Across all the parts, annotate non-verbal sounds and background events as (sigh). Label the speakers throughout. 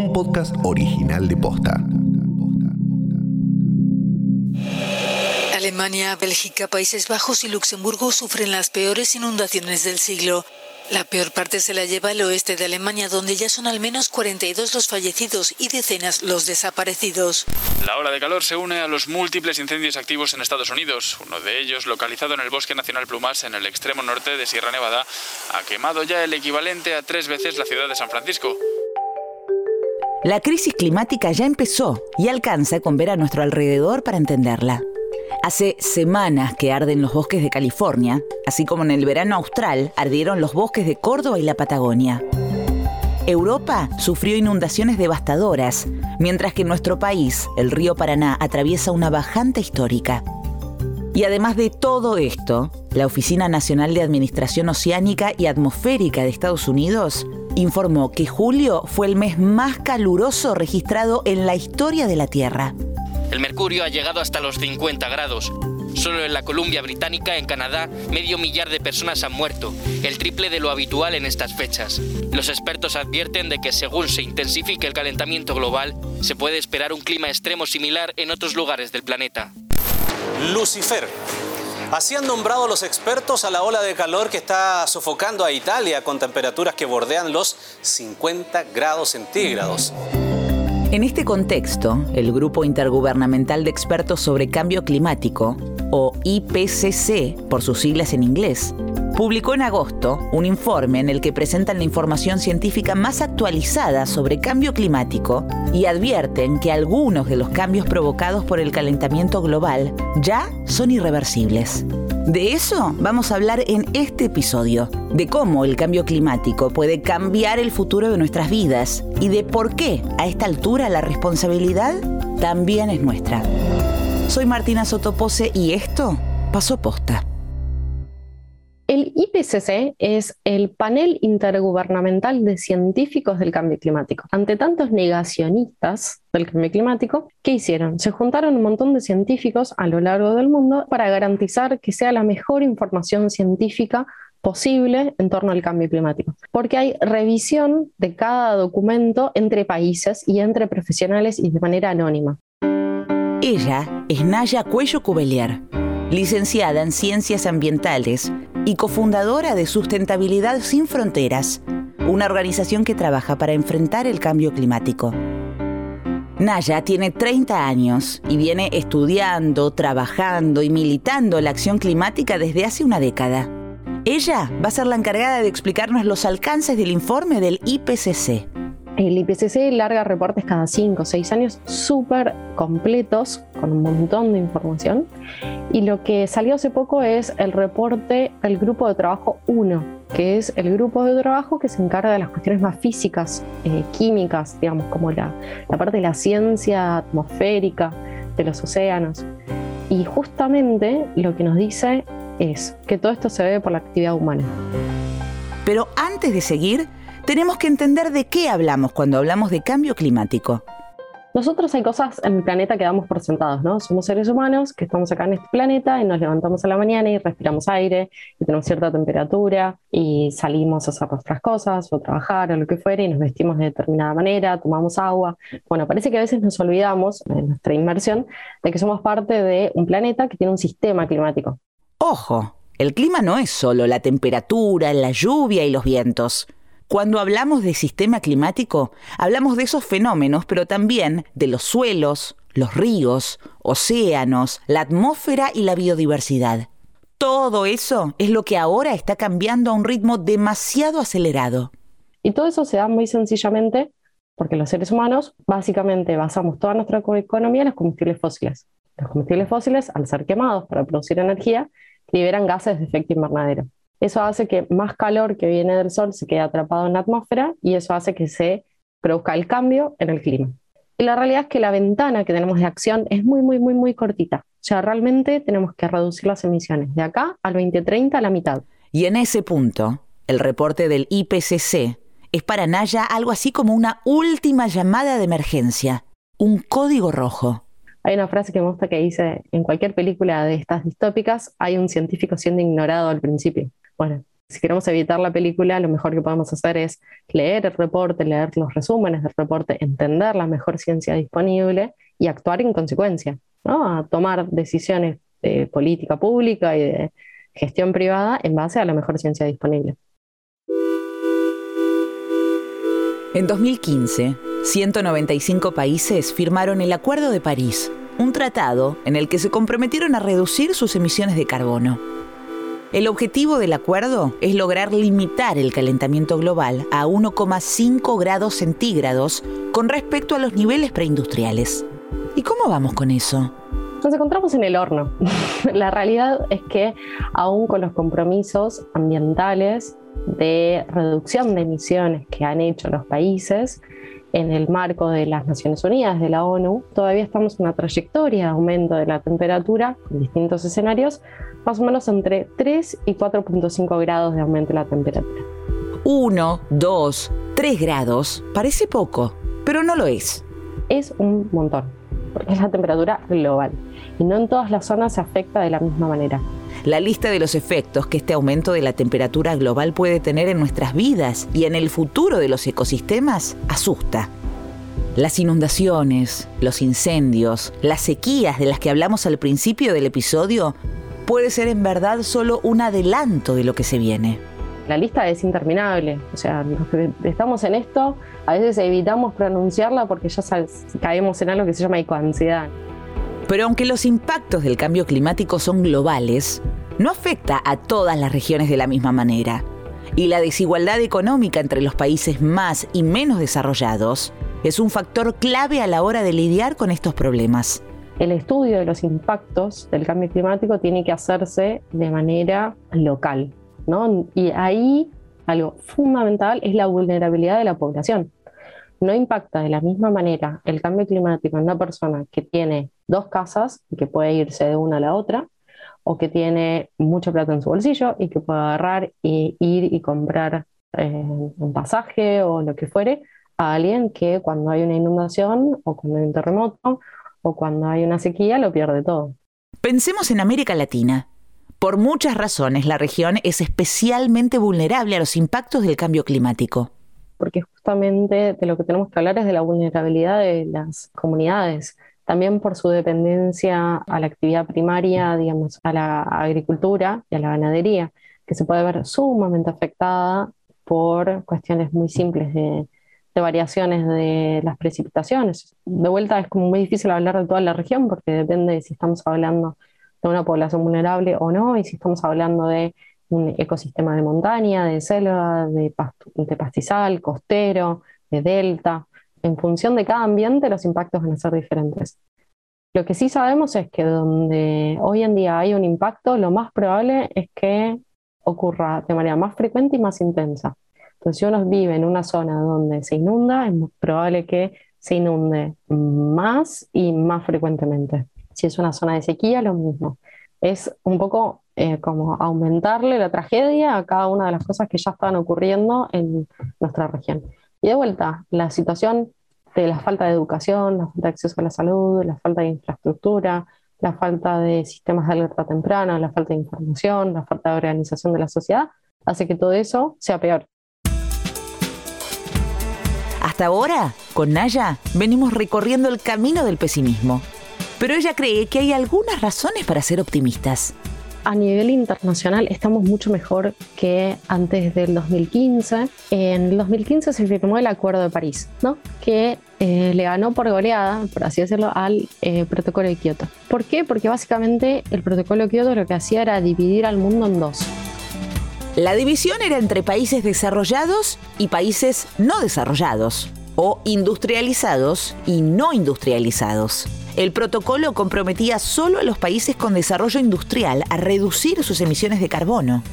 Speaker 1: un podcast original de Posta.
Speaker 2: Alemania, Bélgica, Países Bajos y Luxemburgo sufren las peores inundaciones del siglo. La peor parte se la lleva el oeste de Alemania, donde ya son al menos 42 los fallecidos y decenas los desaparecidos.
Speaker 3: La ola de calor se une a los múltiples incendios activos en Estados Unidos. Uno de ellos, localizado en el Bosque Nacional Plumas, en el extremo norte de Sierra Nevada, ha quemado ya el equivalente a tres veces la ciudad de San Francisco.
Speaker 4: La crisis climática ya empezó y alcanza con ver a nuestro alrededor para entenderla. Hace semanas que arden los bosques de California, así como en el verano austral ardieron los bosques de Córdoba y la Patagonia. Europa sufrió inundaciones devastadoras, mientras que en nuestro país el río Paraná atraviesa una bajante histórica. Y además de todo esto, la Oficina Nacional de Administración Oceánica y Atmosférica de Estados Unidos informó que julio fue el mes más caluroso registrado en la historia de la Tierra.
Speaker 5: El mercurio ha llegado hasta los 50 grados. Solo en la Columbia Británica, en Canadá, medio millar de personas han muerto, el triple de lo habitual en estas fechas. Los expertos advierten de que según se intensifique el calentamiento global, se puede esperar un clima extremo similar en otros lugares del planeta.
Speaker 6: Lucifer. Así han nombrado los expertos a la ola de calor que está sofocando a Italia con temperaturas que bordean los 50 grados centígrados.
Speaker 4: En este contexto, el Grupo Intergubernamental de Expertos sobre Cambio Climático, o IPCC por sus siglas en inglés, publicó en agosto un informe en el que presentan la información científica más actualizada sobre cambio climático y advierten que algunos de los cambios provocados por el calentamiento global ya son irreversibles. De eso vamos a hablar en este episodio, de cómo el cambio climático puede cambiar el futuro de nuestras vidas y de por qué a esta altura la responsabilidad también es nuestra. Soy Martina Sotopose y esto pasó posta.
Speaker 7: El IPCC es el panel intergubernamental de científicos del cambio climático. Ante tantos negacionistas del cambio climático, ¿qué hicieron? Se juntaron un montón de científicos a lo largo del mundo para garantizar que sea la mejor información científica posible en torno al cambio climático, porque hay revisión de cada documento entre países y entre profesionales y de manera anónima.
Speaker 4: Ella es Naya Cuello Cubelier, licenciada en Ciencias Ambientales y cofundadora de Sustentabilidad Sin Fronteras, una organización que trabaja para enfrentar el cambio climático. Naya tiene 30 años y viene estudiando, trabajando y militando la acción climática desde hace una década. Ella va a ser la encargada de explicarnos los alcances del informe del IPCC.
Speaker 7: El IPCC larga reportes cada 5 o 6 años súper completos, con un montón de información. Y lo que salió hace poco es el reporte del Grupo de Trabajo 1, que es el grupo de trabajo que se encarga de las cuestiones más físicas, eh, químicas, digamos, como la, la parte de la ciencia atmosférica, de los océanos. Y justamente lo que nos dice es que todo esto se debe por la actividad humana.
Speaker 4: Pero antes de seguir, tenemos que entender de qué hablamos cuando hablamos de cambio climático.
Speaker 7: Nosotros hay cosas en el planeta que damos por sentados, ¿no? Somos seres humanos que estamos acá en este planeta y nos levantamos a la mañana y respiramos aire y tenemos cierta temperatura y salimos a hacer nuestras cosas o trabajar o lo que fuera y nos vestimos de determinada manera, tomamos agua. Bueno, parece que a veces nos olvidamos en nuestra inmersión de que somos parte de un planeta que tiene un sistema climático.
Speaker 4: Ojo, el clima no es solo la temperatura, la lluvia y los vientos. Cuando hablamos de sistema climático, hablamos de esos fenómenos, pero también de los suelos, los ríos, océanos, la atmósfera y la biodiversidad. Todo eso es lo que ahora está cambiando a un ritmo demasiado acelerado.
Speaker 7: Y todo eso se da muy sencillamente porque los seres humanos básicamente basamos toda nuestra economía en los combustibles fósiles. Los combustibles fósiles, al ser quemados para producir energía, liberan gases de efecto invernadero. Eso hace que más calor que viene del sol se quede atrapado en la atmósfera y eso hace que se produzca el cambio en el clima. Y la realidad es que la ventana que tenemos de acción es muy, muy, muy, muy cortita. O sea, realmente tenemos que reducir las emisiones de acá al 2030 a la mitad.
Speaker 4: Y en ese punto, el reporte del IPCC es para Naya algo así como una última llamada de emergencia, un código rojo.
Speaker 7: Hay una frase que me gusta que dice, en cualquier película de estas distópicas hay un científico siendo ignorado al principio. Bueno, Si queremos evitar la película, lo mejor que podemos hacer es leer el reporte, leer los resúmenes del reporte, entender la mejor ciencia disponible y actuar en consecuencia, ¿no? a tomar decisiones de política pública y de gestión privada en base a la mejor ciencia disponible.
Speaker 4: En 2015, 195 países firmaron el Acuerdo de París, un tratado en el que se comprometieron a reducir sus emisiones de carbono. El objetivo del acuerdo es lograr limitar el calentamiento global a 1,5 grados centígrados con respecto a los niveles preindustriales. ¿Y cómo vamos con eso?
Speaker 7: Nos encontramos en el horno. (laughs) La realidad es que aún con los compromisos ambientales de reducción de emisiones que han hecho los países en el marco de las Naciones Unidas, de la ONU, todavía estamos en una trayectoria de aumento de la temperatura en distintos escenarios, más o menos entre 3 y 4.5 grados de aumento de la temperatura.
Speaker 4: 1, 2, 3 grados parece poco, pero no lo es.
Speaker 7: Es un montón, porque es la temperatura global y no en todas las zonas se afecta de la misma manera.
Speaker 4: La lista de los efectos que este aumento de la temperatura global puede tener en nuestras vidas y en el futuro de los ecosistemas asusta. Las inundaciones, los incendios, las sequías de las que hablamos al principio del episodio puede ser en verdad solo un adelanto de lo que se viene.
Speaker 7: La lista es interminable, o sea, estamos en esto, a veces evitamos pronunciarla porque ya caemos en algo que se llama ecoansiedad.
Speaker 4: Pero aunque los impactos del cambio climático son globales, no afecta a todas las regiones de la misma manera. Y la desigualdad económica entre los países más y menos desarrollados es un factor clave a la hora de lidiar con estos problemas.
Speaker 7: El estudio de los impactos del cambio climático tiene que hacerse de manera local, ¿no? Y ahí algo fundamental es la vulnerabilidad de la población no impacta de la misma manera el cambio climático en una persona que tiene dos casas y que puede irse de una a la otra, o que tiene mucha plata en su bolsillo y que puede agarrar e ir y comprar eh, un pasaje o lo que fuere, a alguien que cuando hay una inundación o cuando hay un terremoto o cuando hay una sequía lo pierde todo.
Speaker 4: Pensemos en América Latina. Por muchas razones, la región es especialmente vulnerable a los impactos del cambio climático
Speaker 7: porque justamente de lo que tenemos que hablar es de la vulnerabilidad de las comunidades, también por su dependencia a la actividad primaria, digamos, a la agricultura y a la ganadería, que se puede ver sumamente afectada por cuestiones muy simples de, variaciones de las precipitaciones. De vuelta es como muy difícil hablar de toda la región porque depende de si estamos hablando de una población vulnerable o no y si estamos hablando de un ecosistema de montaña, de selva, de, pastizal, costero, de delta. En función de cada ambiente, los impactos van a ser diferentes. Lo que sí sabemos es que donde hoy en día hay un impacto, lo más probable es que ocurra de manera más frecuente y más intensa. Entonces, si uno vive en una zona donde se inunda, es probable que se inunde más y más frecuentemente. Si es una zona de sequía, lo mismo. Es un poco eh, como aumentarle la tragedia a cada una de las cosas que ya están ocurriendo en nuestra región. Y de vuelta, la situación de la falta de educación, la falta de acceso a la salud, la falta de infraestructura, la falta de sistemas de alerta temprana, la falta de información, la falta de organización de la sociedad, hace que todo eso sea peor.
Speaker 4: Hasta ahora, con Naya, venimos recorriendo el camino del pesimismo. Pero ella cree que hay algunas razones para ser optimistas
Speaker 7: a nivel internacional estamos mucho mejor que antes del 2015. En el 2015 se firmó el Acuerdo de París, ¿no? que eh, le ganó por goleada, por así decirlo, al eh, Protocolo de Kioto. ¿Por qué? Porque básicamente el Protocolo de Kioto lo que hacía era dividir al mundo en dos.
Speaker 4: La división era entre países desarrollados y países no desarrollados, o industrializados y no industrializados. El protocolo comprometía solo a los países con desarrollo industrial a reducir sus emisiones de carbono.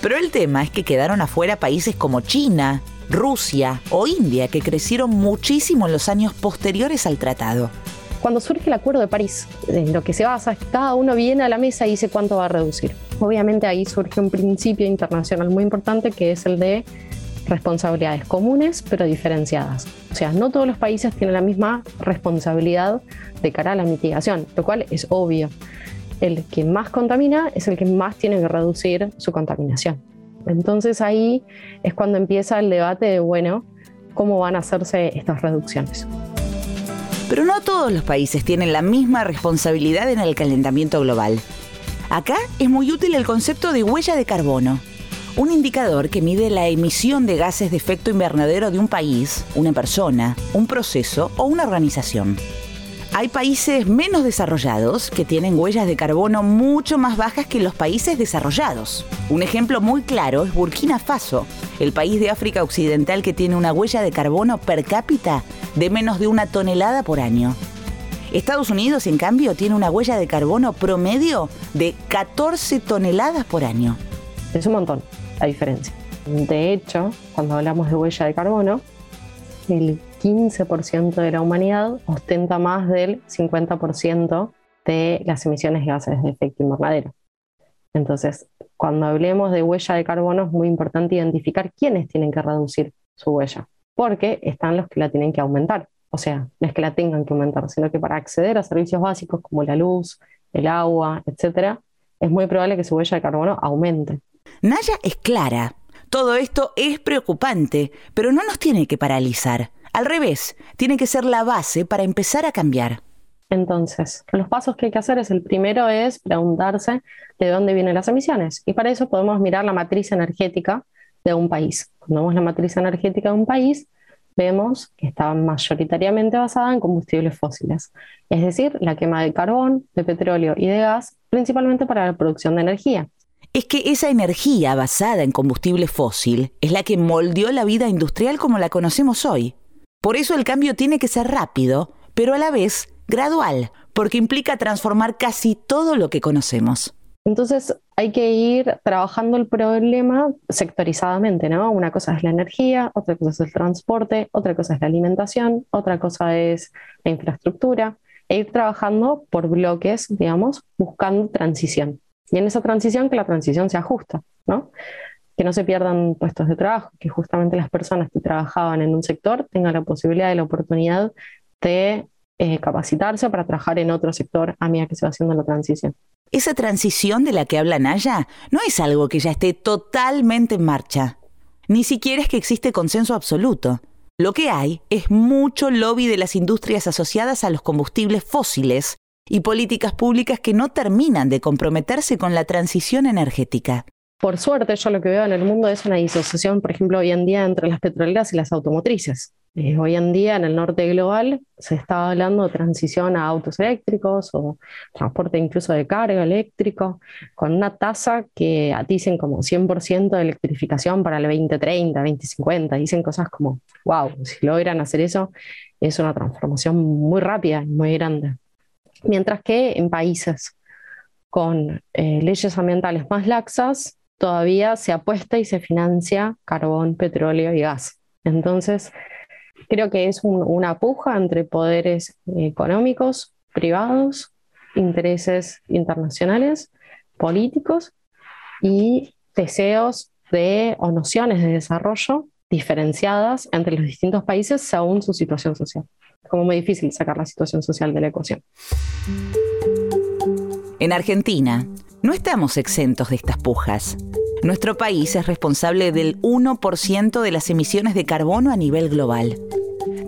Speaker 4: Pero el tema es que quedaron afuera países como China, Rusia o India, que crecieron muchísimo en los años posteriores al tratado.
Speaker 7: Cuando surge el Acuerdo de París, en lo que se basa es que cada uno viene a la mesa y dice cuánto va a reducir. Obviamente ahí surge un principio internacional muy importante que es el de responsabilidades comunes pero diferenciadas. O sea, no todos los países tienen la misma responsabilidad de cara a la mitigación, lo cual es obvio. El que más contamina es el que más tiene que reducir su contaminación. Entonces ahí es cuando empieza el debate de, bueno, ¿cómo van a hacerse estas reducciones?
Speaker 4: Pero no todos los países tienen la misma responsabilidad en el calentamiento global. Acá es muy útil el concepto de huella de carbono, un indicador que mide la emisión de gases de efecto invernadero de un país, una persona, un proceso o una organización. Hay países menos desarrollados que tienen huellas de carbono mucho más bajas que los países desarrollados. Un ejemplo muy claro es Burkina Faso, el país de África Occidental que tiene una huella de carbono per cápita de menos de una tonelada por año. Estados Unidos, en cambio, tiene una huella de carbono promedio de 14 toneladas por año.
Speaker 7: Es un montón la diferencia. De hecho, cuando hablamos de huella de carbono, el 15% de la humanidad ostenta más del 50% de las emisiones de gases de efecto invernadero. Entonces, cuando hablemos de huella de carbono es muy importante identificar quiénes tienen que reducir su huella, porque están los que la tienen que aumentar. O sea, no es que la tengan que aumentar, sino que para acceder a servicios básicos como la luz, el agua, etc., es muy probable que su huella de carbono aumente.
Speaker 4: Naya es clara. Todo esto es preocupante, pero no nos tiene que paralizar. Al revés, tiene que ser la base para empezar a cambiar.
Speaker 7: Entonces, los pasos que hay que hacer es el primero es preguntarse de dónde vienen las emisiones. Y para eso podemos mirar la matriz energética de un país. Cuando vemos la matriz energética de un país, vemos que está mayoritariamente basada en combustibles fósiles, es decir, la quema de carbón, de petróleo y de gas, principalmente para la producción de energía.
Speaker 4: Es que esa energía basada en combustible fósil es la que moldeó la vida industrial como la conocemos hoy. Por eso el cambio tiene que ser rápido, pero a la vez gradual, porque implica transformar casi todo lo que conocemos.
Speaker 7: Entonces hay que ir trabajando el problema sectorizadamente, ¿no? Una cosa es la energía, otra cosa es el transporte, otra cosa es la alimentación, otra cosa es la infraestructura, e ir trabajando por bloques, digamos, buscando transición. Y en esa transición, que la transición se ajusta, ¿no? Que no se pierdan puestos de trabajo, que justamente las personas que trabajaban en un sector tengan la posibilidad y la oportunidad de eh, capacitarse para trabajar en otro sector a medida que se va haciendo la transición.
Speaker 4: Esa transición de la que habla Naya no es algo que ya esté totalmente en marcha. Ni siquiera es que existe consenso absoluto. Lo que hay es mucho lobby de las industrias asociadas a los combustibles fósiles y políticas públicas que no terminan de comprometerse con la transición energética.
Speaker 7: Por suerte, yo lo que veo en el mundo es una disociación, por ejemplo, hoy en día entre las petroleras y las automotrices. Eh, hoy en día en el norte global se está hablando de transición a autos eléctricos o transporte incluso de carga eléctrico, con una tasa que dicen como 100% de electrificación para el 2030, 2050. Dicen cosas como, wow, si logran hacer eso, es una transformación muy rápida y muy grande. Mientras que en países con eh, leyes ambientales más laxas, todavía se apuesta y se financia carbón, petróleo y gas. Entonces, Creo que es una puja entre poderes económicos, privados, intereses internacionales, políticos y deseos de o nociones de desarrollo diferenciadas entre los distintos países según su situación social. Es como muy difícil sacar la situación social de la ecuación.
Speaker 4: En Argentina, no estamos exentos de estas pujas. Nuestro país es responsable del 1% de las emisiones de carbono a nivel global.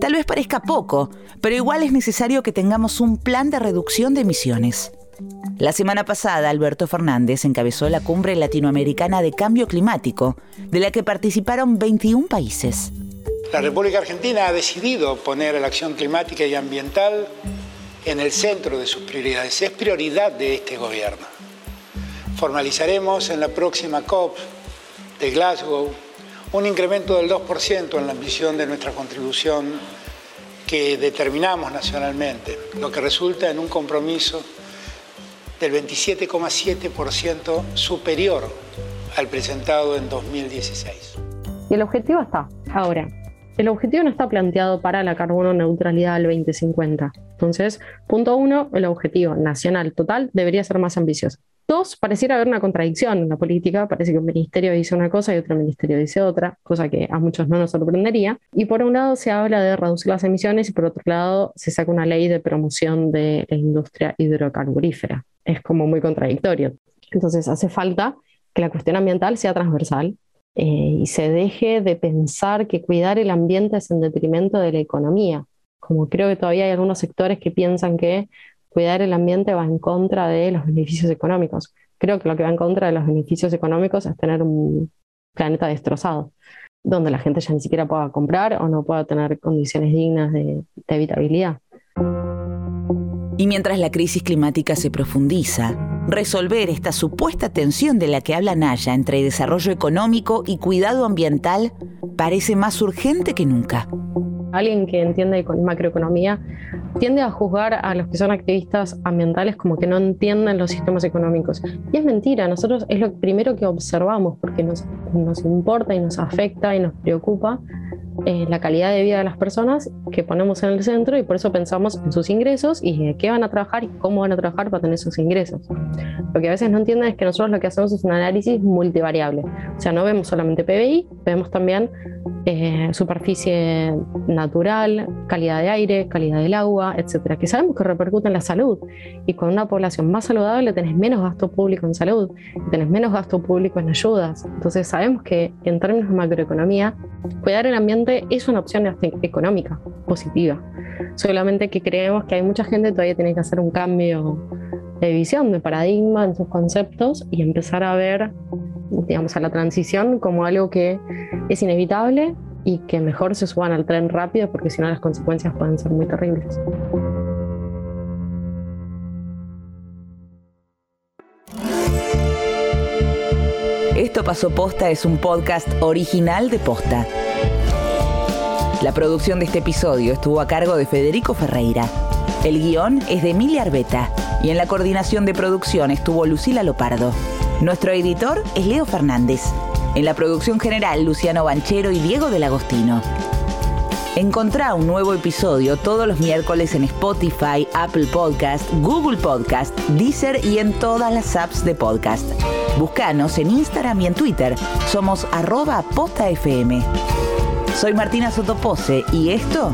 Speaker 4: Tal vez parezca poco, pero igual es necesario que tengamos un plan de reducción de emisiones. La semana pasada, Alberto Fernández encabezó la cumbre latinoamericana de cambio climático, de la que participaron 21 países.
Speaker 8: La República Argentina ha decidido poner la acción climática y ambiental en el centro de sus prioridades. Es prioridad de este gobierno. Formalizaremos en la próxima COP de Glasgow un incremento del 2% en la ambición de nuestra contribución que determinamos nacionalmente, lo que resulta en un compromiso del 27,7% superior al presentado en 2016.
Speaker 7: Y el objetivo está. Ahora, el objetivo no está planteado para la carbono neutralidad al 2050. Entonces, punto uno, el objetivo nacional total debería ser más ambicioso. Dos, pareciera haber una contradicción en la política, parece que un ministerio dice una cosa y otro ministerio dice otra, cosa que a muchos no nos sorprendería. Y por un lado se habla de reducir las emisiones y por otro lado se saca una ley de promoción de la industria hidrocarburífera. Es como muy contradictorio. Entonces hace falta que la cuestión ambiental sea transversal y se deje de pensar que cuidar el ambiente es en detrimento de la economía. Como creo que todavía hay algunos sectores que piensan que cuidar el ambiente va en contra de los beneficios económicos. Creo que lo que va en contra de los beneficios económicos es tener un planeta destrozado, donde la gente ya ni siquiera pueda comprar o no pueda tener condiciones dignas de, habitabilidad.
Speaker 4: Y mientras la crisis climática se profundiza, resolver esta supuesta tensión de la que habla Naya entre desarrollo económico y cuidado ambiental parece más urgente que nunca.
Speaker 7: Alguien que entiende con macroeconomía tiende a juzgar a los que son activistas ambientales como que no entienden los sistemas económicos. Y es mentira, nosotros es lo primero que observamos porque nos, nos importa y nos afecta y nos preocupa eh, la calidad de vida de las personas que ponemos en el centro y por eso pensamos en sus ingresos y qué van a trabajar y cómo van a trabajar para tener esos ingresos. Lo que a veces no entienden es que nosotros lo que hacemos es un análisis multivariable. O sea, no vemos solamente PBI, vemos también eh, superficie natural, calidad de aire, calidad del agua, etcétera, que sabemos que repercute en la salud. Y con una población más saludable tenés menos gasto público en salud, tenés menos gasto público en ayudas. Entonces sabemos que en términos de macroeconomía, cuidar el ambiente es una opción económica positiva. Solamente que creemos que hay mucha gente que todavía tiene que hacer un cambio de visión, de paradigma en sus conceptos y empezar a ver, digamos, a la transición como algo que es inevitable y que mejor se suban al tren rápido porque si no las consecuencias pueden ser muy terribles.
Speaker 4: Esto pasó posta es un podcast original de posta. La producción de este episodio estuvo a cargo de Federico Ferreira. El guion es de Emilia Arbeta y en la coordinación de producción estuvo Lucila Lopardo. Nuestro editor es Leo Fernández. En la producción general, Luciano Banchero y Diego del Agostino. Encontrá un nuevo episodio todos los miércoles en Spotify, Apple Podcast, Google Podcast, Deezer y en todas las apps de podcast. Búscanos en Instagram y en Twitter. Somos arroba postafm. Soy Martina Sotopose y esto...